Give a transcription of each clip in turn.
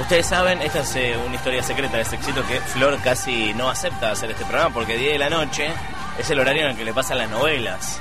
Ustedes saben, esta es eh, una historia secreta de Sexito que Flor casi no acepta hacer este programa porque 10 de la noche es el horario en el que le pasan las novelas.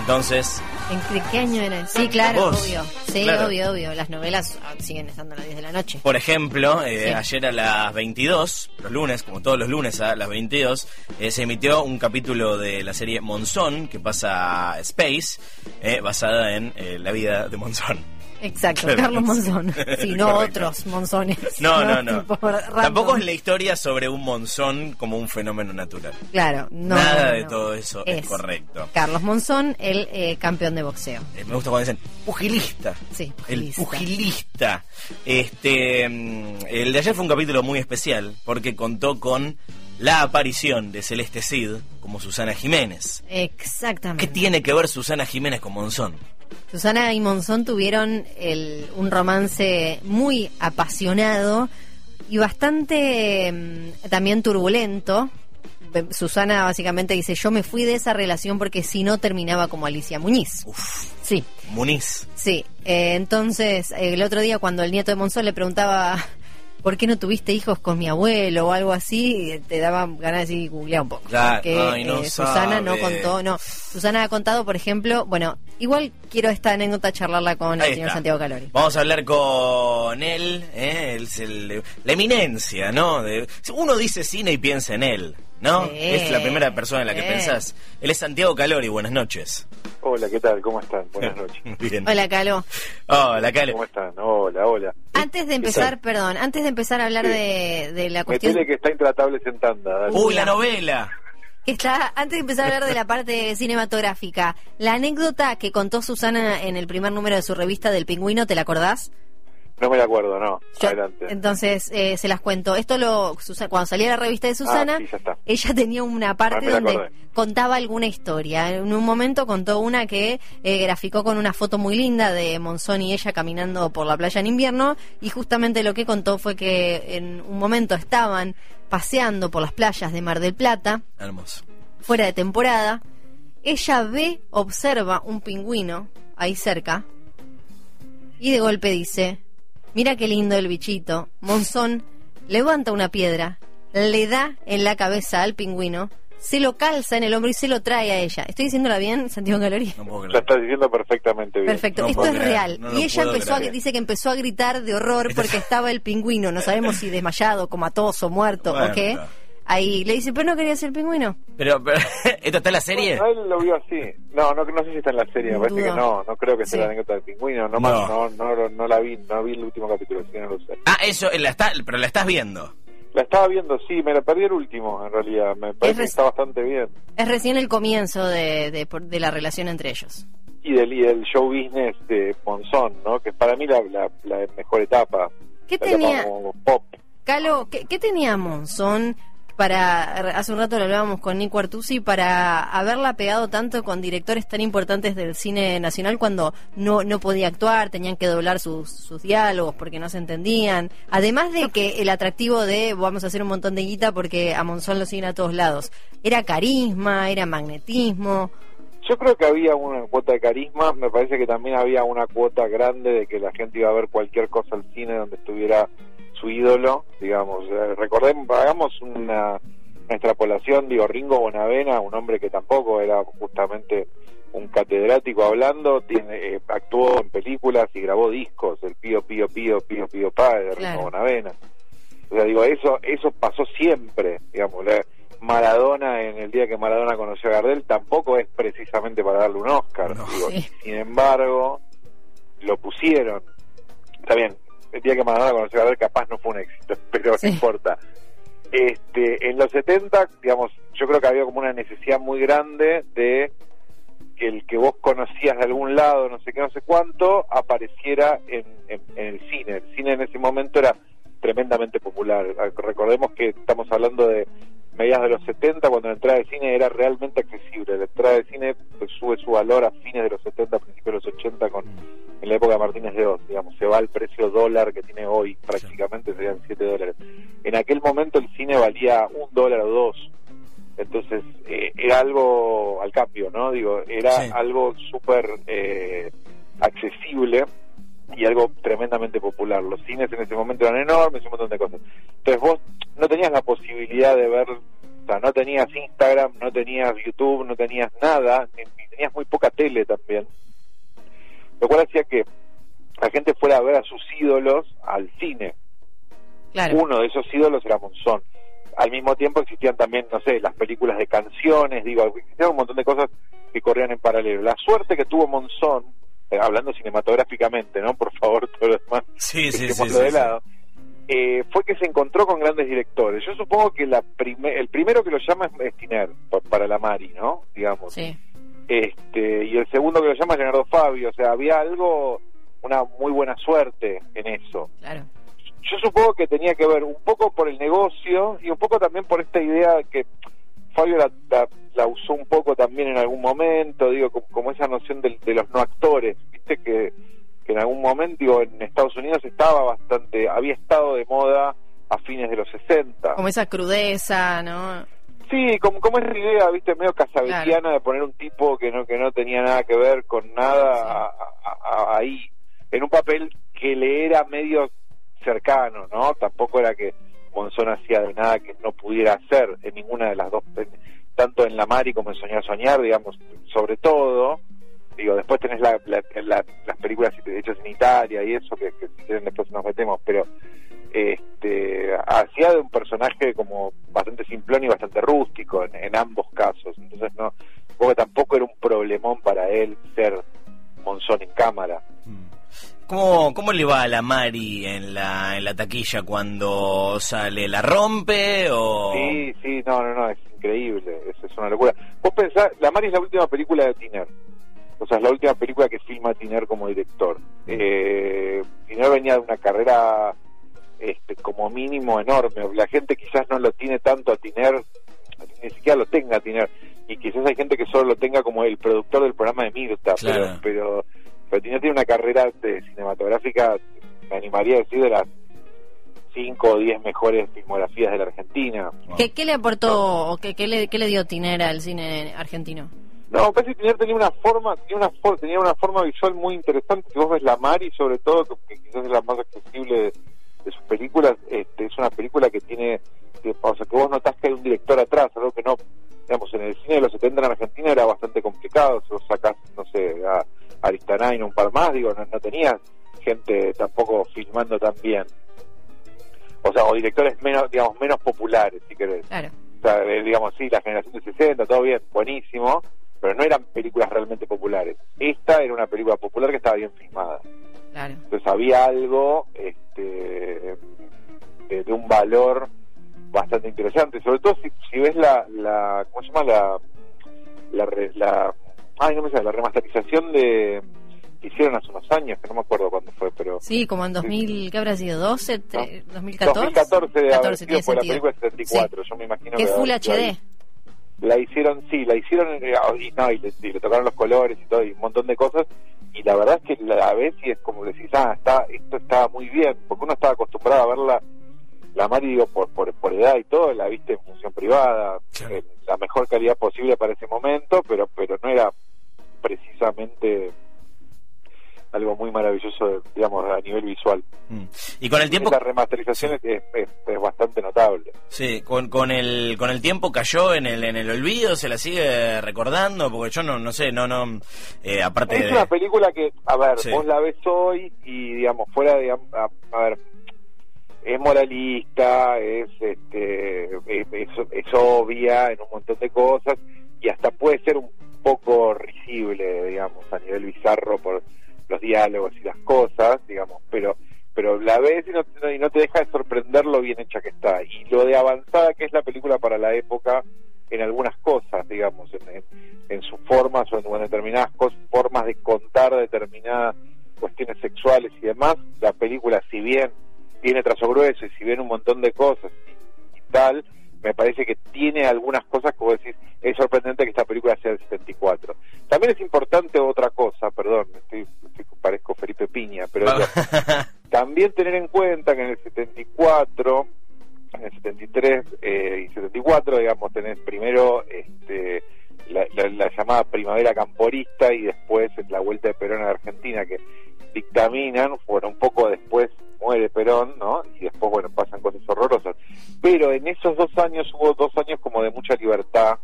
Entonces, ¿En qué, año era? Sí, claro, Vos. obvio. Sí, Claro. obvio, obvio. Las novelas siguen estando a las 10 de la noche. por ejemplo, eh, Sí. ayer a las 22, los lunes, como todos los lunes a las 22, eh, se emitió un capítulo de la serie Monzón, que pasa a Space, eh, basada en eh, la vida de Monzón. Exacto, Claro. Carlos Monzón. Sí, no Correcto. otros monzones. No, no, no. Tampoco es la historia sobre un monzón como un fenómeno natural. Claro, no. Nada no, de no. todo eso es, correcto. Carlos Monzón, el eh, campeón de boxeo. Eh, me gusta cuando dicen pugilista. Sí, El pugilista. pugilista. Este, mm, el de ayer fue un capítulo muy especial porque contó con la aparición de Celeste Cid como Susana Jiménez. Exactamente. ¿Qué tiene que ver Susana Jiménez con Monzón? Susana y Monzón tuvieron el- un romance muy apasionado y bastante mm, también turbulento. Susana básicamente dice, yo me fui de esa relación porque si no terminaba como Alicia Muñiz. Uf, Sí, Muniz. sí. Eh, entonces, el otro día cuando el nieto de Monzón le preguntaba, ¿por qué no tuviste hijos con mi abuelo o algo así? Te daba ganas de decir, googlear un poco. Claro, Porque, ay, no eh, Susana no contó, no. Susana ha contado, por ejemplo, bueno, igual quiero esta anécdota charlarla con Ahí el señor está. Santiago Calori. Vamos a hablar con él, ¿eh? Él es el- la eminencia, ¿no? De- uno dice cine y piensa en él, ¿no? Sí, es la primera persona en la que sí. pensás. Él es Santiago Calori, buenas noches. Hola, ¿qué tal? ¿Cómo están? Buenas noches. Bien. Hola, Calo. Hola, Cale. ¿Cómo están? Hola, hola. Antes de empezar, perdón, antes de empezar a hablar de, de la cuestión Metele que está intratable en tanda. dale. Uy, la novela. Que está, antes de empezar a hablar de la parte cinematográfica, la anécdota que contó Susana en el primer número de su revista del Pingüino, ¿te la acordás? No me la acuerdo, no. Yo- Adelante. Entonces, eh, se las cuento. Esto lo, cuando salía la revista de Susana, Ah, sí, ya está. ella tenía una Ah, parte donde acordé. contaba alguna historia. En un momento contó una que eh, graficó con una foto muy linda de Monzón y ella caminando por la playa en invierno y justamente lo que contó fue que en un momento estaban paseando por las playas de Mar del Plata, Hermoso. fuera de temporada, ella ve, observa un pingüino ahí cerca y de golpe dice, mira qué lindo el bichito. Monzón levanta una piedra, le da en la cabeza al pingüino, se lo calza en el hombro y se lo trae a ella. ¿Estoy diciéndola bien, Santiago Calori? No puedo La estás diciendo perfectamente bien. Perfecto, No esto es creer, real. no y ella empezó a, dice que empezó a gritar de horror porque estaba el pingüino, no sabemos si desmayado, comatoso, muerto Bueno, o qué. Ahí le dice, pero no quería ser pingüino. Pero, pero ¿esto está en la serie? Bueno, él lo vio así. No, no, no sé si está en la serie. Me parece Dudo. que no. No creo que sea Sí. la anécdota del pingüino. No, No. no. No, no, no la vi. No vi el último capítulo, así que no lo sé. Ah, eso, la está, pero la estás viendo. La estaba viendo, sí. Me la perdí el último, en realidad. Me parece que está bastante bien. Es recién el comienzo de, de, por- de la relación entre ellos. Y del, y del show business de Monzón, ¿no? Que es para mí la, la, la mejor etapa. ¿Qué La etapa tenía, como pop. Calo, ¿qué, qué tenía Monzón para, hace un rato lo hablábamos con Nico Artusi, para haberla pegado tanto con directores tan importantes del cine nacional cuando no, no podía actuar, tenían que doblar sus, sus diálogos porque no se entendían? Además de que el atractivo de vamos a hacer un montón de guita porque a Monzón lo siguen a todos lados. Era carisma, era magnetismo. Yo creo que había una cuota de carisma, me parece que también había una cuota grande de que la gente iba a ver cualquier cosa al cine donde estuviera su ídolo, digamos. Recordemos, hagamos una, una extrapolación, digo, Ringo Bonavena, un hombre que tampoco era justamente un catedrático hablando, tiene, eh, actuó en películas y grabó discos, el Pío Pío Pío Pío Pío Pa de Claro. Ringo Bonavena. O sea, digo, eso, eso pasó siempre, digamos, la- Maradona en el día que Maradona conoció a Gardel tampoco es precisamente para darle un Oscar. No. digo, Sí. Sin embargo, lo pusieron. Está bien, el día que Maradona conoció a Gardel capaz no fue un éxito, pero Sí. no importa. Este, en los 70, digamos, yo creo que había como una necesidad muy grande de que el que vos conocías de algún lado, no sé qué, no sé cuánto, apareciera en, en- en el cine. El cine en ese momento era tremendamente popular. Recordemos que estamos hablando de mediados de los 70, cuando la entrada de cine era realmente accesible. La entrada de cine pues, sube su valor a fines de los 70, principios de los 80, con, en la época de Martínez de Oz. Digamos, se va al precio dólar que tiene hoy, prácticamente serían 7 dólares. En aquel momento el cine valía un dólar o dos. Entonces, eh, era algo al cambio, ¿no? Digo, era Sí. algo súper eh, accesible y algo tremendamente popular. Los cines en ese momento eran enormes, un montón de cosas. Entonces vos no tenías la posibilidad de ver, sea, no tenías Instagram, no tenías YouTube, no tenías nada, ni, tenías muy poca tele también. Lo cual hacía que la gente fuera a ver a sus ídolos al cine. Uno de esos ídolos era Monzón. Al mismo tiempo existían también, no sé, las películas de canciones, digo, existían un montón de cosas que corrían en paralelo. La suerte que tuvo Monzón eh, hablando cinematográficamente, ¿no? Por favor, todo lo demás, sí, sí, sí, de lado. Eh, fue que se encontró con grandes directores. Yo supongo que la el primero que lo llama es Tiner, para la Mari, ¿no? Digamos. Sí. Este, y el segundo que lo llama es Leonardo Fabio. O sea, había algo, una muy buena suerte en eso. Claro. Yo supongo que tenía que ver un poco por el negocio y un poco también por esta idea que Fabio la, la, usó un poco también en algún momento, digo, como, esa noción de, los no actores, viste que, que en algún momento, digo, en Estados Unidos estaba bastante, había estado de moda a fines de los 60. Como esa crudeza, ¿no? Sí, como, como esa idea, viste, medio casabetiana de poner un tipo que no que no tenía nada que ver con nada ahí, en un papel que le era medio cercano, ¿no? Tampoco era que Monzón hacía de nada que no pudiera hacer en ninguna de las dos, tanto en La Mari como en Soñar Soñar, digamos, sobre todo. Digo, después tenés la, las películas hechas en Italia y eso, que, si quieren después nos metemos, pero este hacía de un personaje como bastante simplón y bastante rústico en, ambos casos. Entonces, no, porque tampoco era un problemón para él ser Monzón en cámara. Mm. ¿Cómo, ¿Cómo le va a la Mari en la, en la taquilla cuando sale? ¿La rompe o...? Sí, sí, no, no, no, es increíble, eso es una locura. Vos pensás, la Mari es la última película de Tiner, o sea, es la última película que filma Tiner como director. Eh, Tiner venía de una carrera este, como mínimo enorme, la gente quizás no lo tiene tanto a Tiner, ni siquiera lo tenga a Tiner, y quizás hay gente que solo lo tenga como el productor del programa de Mirta, pero... pero pero tiene una carrera de cinematográfica, me animaría a decir, de las 5 o 10 mejores filmografías de la Argentina. ¿Qué, le aportó o qué, qué, le, qué le dio Tiner al cine argentino? No, parece que tenía una forma, tenía una, tenía una forma visual muy interesante. Si vos ves La Mari, sobre todo, que quizás es la más accesible de, sus películas, este, es una película que tiene, o sea, que vos notás que hay un director atrás, algo que no, digamos, en el cine de los 70 en Argentina era bastante complicado. Si vos sacás, no sé, a Aristana un par más, digo, no, no tenía gente tampoco filmando tan bien. O sea, o directores menos, digamos, menos populares, si querés. Claro. O sea, eh, digamos, sí, la generación de 60, todo bien, buenísimo, pero no eran películas realmente populares. Esta era una película popular que estaba bien filmada. Claro. Entonces había algo este, de, un valor bastante interesante, sobre todo si, si ves la, la, ¿cómo se llama? La, la, la ay, no me sé, la remasterización de que hicieron hace unos años, que no me acuerdo cuándo fue, pero... Sí, como en 2000, ¿qué habrá sido? ¿12? 2014? 2014 de 14, haber sido, la película 74, yo me imagino que... es Full HD. La, hicieron, sí, la hicieron, eh, y, no, y le, tocaron los colores y todo, y un montón de cosas, y la verdad es que la ves y es como decís, ah, está, esto está muy bien, porque uno estaba acostumbrado a verla la Mari, digo, por, por, por edad y todo, la viste en función privada, la mejor calidad posible para ese momento, pero pero no era precisamente algo muy maravilloso, digamos, a nivel visual. Mm. Y con el tiempo... La remasterización es, es, bastante notable. Sí, con, con, el, con el tiempo cayó en el, en el olvido, se la sigue recordando, porque yo no, no sé, no, no, eh, aparte Es una película que, a ver, vos la ves hoy y, digamos, fuera de, a, ver, es moralista, es, este, es, es obvia en un montón de cosas y hasta puede ser un poco risible, digamos, a nivel bizarro por los diálogos y las cosas, digamos, pero pero la ves y no, y no te deja de sorprender lo bien hecha que está. Y lo de avanzada que es la película para la época en algunas cosas, digamos, en, en, sus formas o en, determinadas formas de contar determinadas cuestiones sexuales y demás, la película si bien tiene trazo grueso y si bien un montón de cosas y tal, me parece que tiene algunas cosas que vos decís, es sorprendente que esta película sea del 74. También es importante otra cosa, perdón, estoy, parezco Felipe Piña, pero también tener en cuenta que en el 74, en el 73 eh, y 74, digamos, tenés primero este, la, llamada primavera camporista y después la vuelta de Perón a Argentina, que dictaminan, bueno, un poco después muere Perón, ¿no? Y después, bueno, pasan cosas horrorosas. Pero en esos dos años hubo dos años como de mucha libertad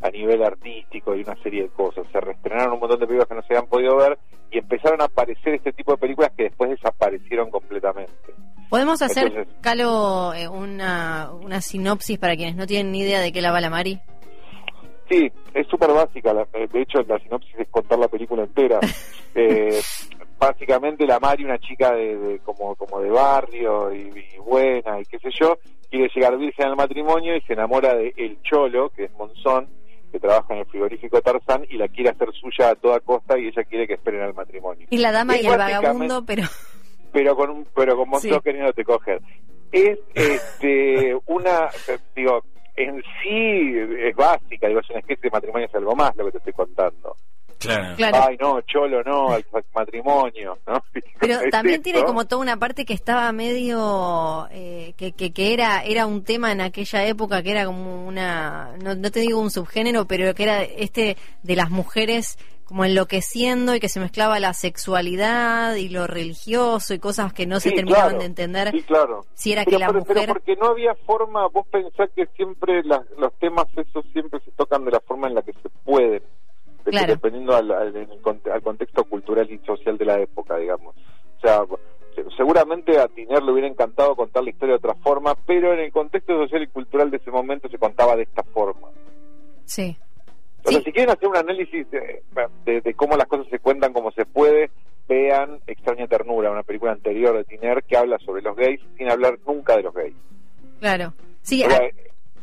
a nivel artístico y una serie de cosas. Se reestrenaron un montón de películas que no se habían podido ver y empezaron a aparecer este tipo de películas que después desaparecieron complettamente. ¿Podemos hacer, Entonces- Calo, eh, una, una sinopsis para quienes no tienen ni idea de qué la va la Mari? Sí, es súper básica. la- eh, de hecho, la sinopsis es contar la película entera. Eh, básicamente, la Mari, una chica de, de- como, como de barrio y, y buena y qué sé yo, quiere llegar virgen al matrimonio y se enamora de El Cholo, que es Monzón, que trabaja en el frigorífico Tarzán y la quiere hacer suya a toda costa y ella quiere que esperen al matrimonio. Es la dama Es y el vagabundo, pero pero con un pero con Monzón Sí. queriéndote coger. Es este una digo en sí es básica, digo, es una especie de matrimonio es algo más lo que te estoy contando. Claro. claro. Ay, no, cholo, no, al matrimonio, ¿no? Pero Es también esto. tiene como toda una parte que estaba medio eh, que, que, que era era un tema en aquella época que era como una no, no te digo un subgénero pero que era este de las mujeres como enloqueciendo y que se mezclaba la sexualidad y lo religioso y cosas que no se terminaban claro, de entender Sí, claro. si era Pero, que la pero- pero mujer porque no había forma, vos pensás que siempre las- los temas esos siempre se tocan de la forma en la que se pueden, de- Claro. dependiendo al, contexto cultural y social de la época, digamos. O sea, se- seguramente a Tiner le hubiera encantado contar la historia de otra forma, pero en el contexto social y cultural de ese momento se contaba de esta forma. sí O sea, Sí. si quieren hacer un análisis de, de- de cómo las cosas se cuentan como se puede, vean Extraña Ternura, una película anterior de Tiner que habla sobre los gays sin hablar nunca de los gays. claro sí O sea, ah,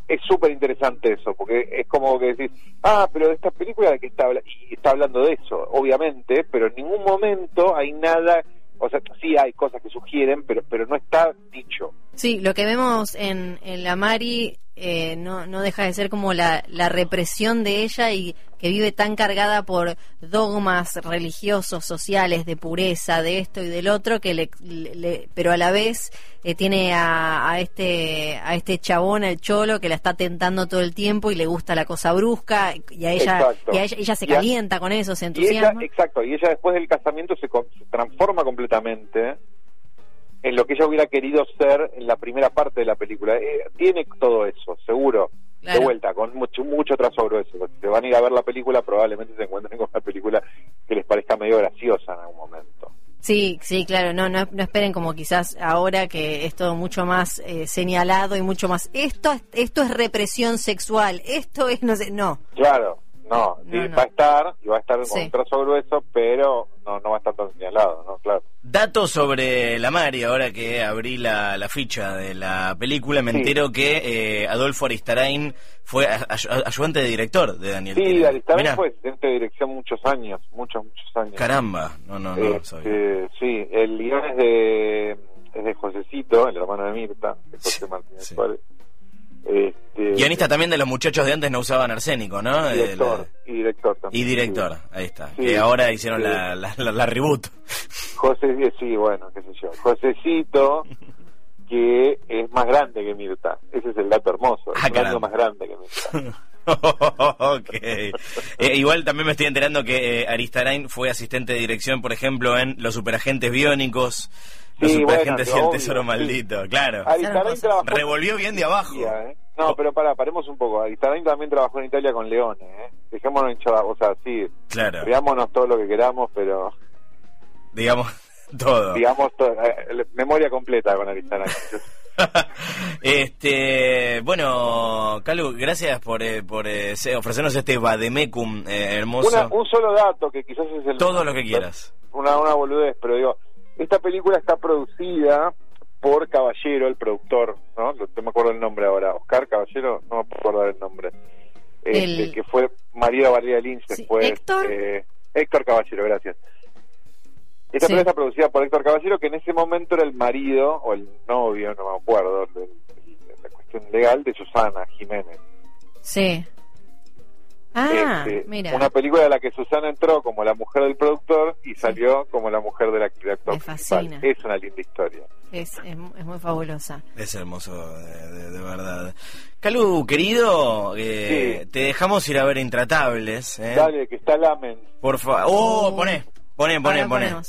es súper interesante eso, porque es como que decís, ah, pero esta película de que está y está hablando de eso, obviamente, pero en ningún momento hay nada, o sea, sí hay cosas que sugieren, pero pero no está dicho. Sí, lo que vemos en, en la Mari eh, no, no deja de ser como la, la represión de ella y que vive tan cargada por dogmas religiosos, sociales, de pureza, de esto y del otro, que le, le- pero a la vez eh, tiene a, a este a este chabón, el cholo, que la está tentando todo el tiempo y le gusta la cosa brusca y a ella, Exacto. y a ella, ella se Y calienta con eso, se Y ella, entusiasma. exacto, y ella después del casamiento se, se transforma completamente en lo que ella hubiera querido ser en la primera parte de la película. Eh, tiene todo eso, seguro. Claro. De vuelta, con mucho, mucho trasobro eso. Si se van a ir a ver la película, probablemente se encuentren con una película que les parezca medio graciosa en algún momento. Sí, sí, claro, no, no, no esperen como quizás ahora que es todo mucho más eh, señalado y mucho más. Esto, es- esto es represión sexual, esto es, no sé, no. Claro, no, sí, No, no. va a estar, y va a estar con Sí. un trazo grueso, pero no, no va a estar tan señalado, ¿no? Claro. Datos sobre la Mari, ahora que abrí la, la ficha de la película, me Sí. entero que eh, Adolfo Aristarain fue a- ayudante de director de Daniel Sí, Tiner. Aristarán Mirá, fue asistente de dirección muchos años, muchos, muchos años. Caramba, no, no, no lo Este, sí, el guion es de, es de Josecito, el hermano de Mirta, de José Sí, Martínez sí. Suárez. Este, Guionista también de los muchachos de antes no usaban arsénico, ¿no? y director, El- y director y también. director, ahí está. Sí, que ahora hicieron sí. la, la, la- la reboot. José, sí, bueno, qué sé yo. Josecito, que es más grande que Mirta. Ese es el dato hermoso. Ah, es año más grande que Mirta. ok. Eh, igual también me estoy enterando que eh, Aristarain fue asistente de dirección, por ejemplo, en Los Superagentes Biónicos, Los Sí, Superagentes bueno, y el obvio, Tesoro sí. Maldito, claro. Aristarain cosas. trabajó Revolvió bien de abajo. ¿eh? No, pero para, paremos un poco. Aristarain también trabajó en Italia con Leone, ¿eh? Dejémonos hinchada, o sea, sí, Claro, veámonos todo lo que queramos, pero digamos todo. digamos, to- eh, memoria completa con Aristarain. este, bueno, Calu, gracias por, eh, por eh, ofrecernos este vademecum eh, hermoso. Una- un solo dato que quizás es el... Todo lo que quieras. Una, una boludez, pero digo, esta película está producida por Caballero, el productor, ¿no? No me acuerdo el nombre ahora. Oscar Caballero, no me acordar el nombre. Este, El- Que fue marido de Valeria Lynch Sí, después. ¿Héctor? eh, Héctor Caballero, gracias. Esta Sí. película está producida por Héctor Caballero, que en ese momento era el marido, o el novio, no me acuerdo, de, de la cuestión legal, de Susana Jiménez. Sí. Ah, Este, mira. Una película de la que Susana entró como la mujer del productor y salió como la mujer del act- del actor Me principal. fascina. Es una linda historia. Es, es, es muy fabulosa. Es hermoso, de, de- de verdad. Calu, querido, eh, Sí. te dejamos ir a ver Intratables. ¿eh? Dale, que está Lamen. Por favor. Oh, poné. Poné, poné, poné.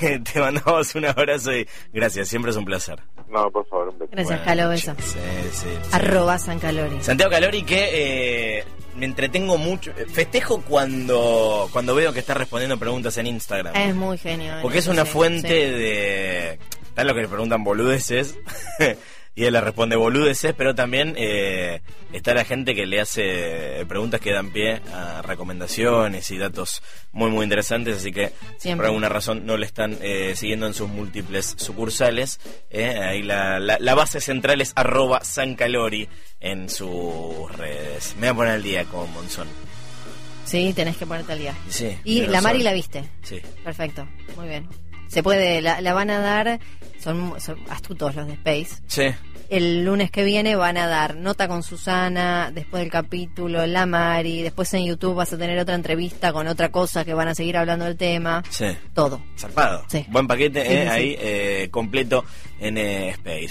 Que te mandamos un abrazo y gracias, siempre es un placer. No, por favor, un beso. Gracias, Buenas Calo, beso. Sí, sí, sí. Arroba San Calori. Santiago Calori que eh, me entretengo mucho. eh, Festejo cuando, cuando veo que está respondiendo preguntas en Instagram. Es muy genio. Porque es eso, una fuente de... Tal lo que le preguntan boludeces. y él le responde boludeces, pero también eh, está la gente que le hace preguntas que dan pie a recomendaciones y datos muy muy interesantes, así que si Siempre. por alguna razón no le están eh, siguiendo en sus múltiples sucursales, eh, ahí la, la, la base central es arroba sancalori en sus redes. Me voy a poner al día con Monzón. Sí, tenés que ponerte al día. Sí, Y la Mari la viste. Sí. Perfecto, muy bien. Se puede, la, la van a dar, son, son astutos los de Space. Sí. El lunes que viene van a dar nota con Susana, después del capítulo, la Mari, después en YouTube vas a tener otra entrevista con otra cosa que van a seguir hablando del tema. Sí. Todo. Zarpado. Sí. Buen paquete, Sí, eh, ahí eh, completo en eh, Space.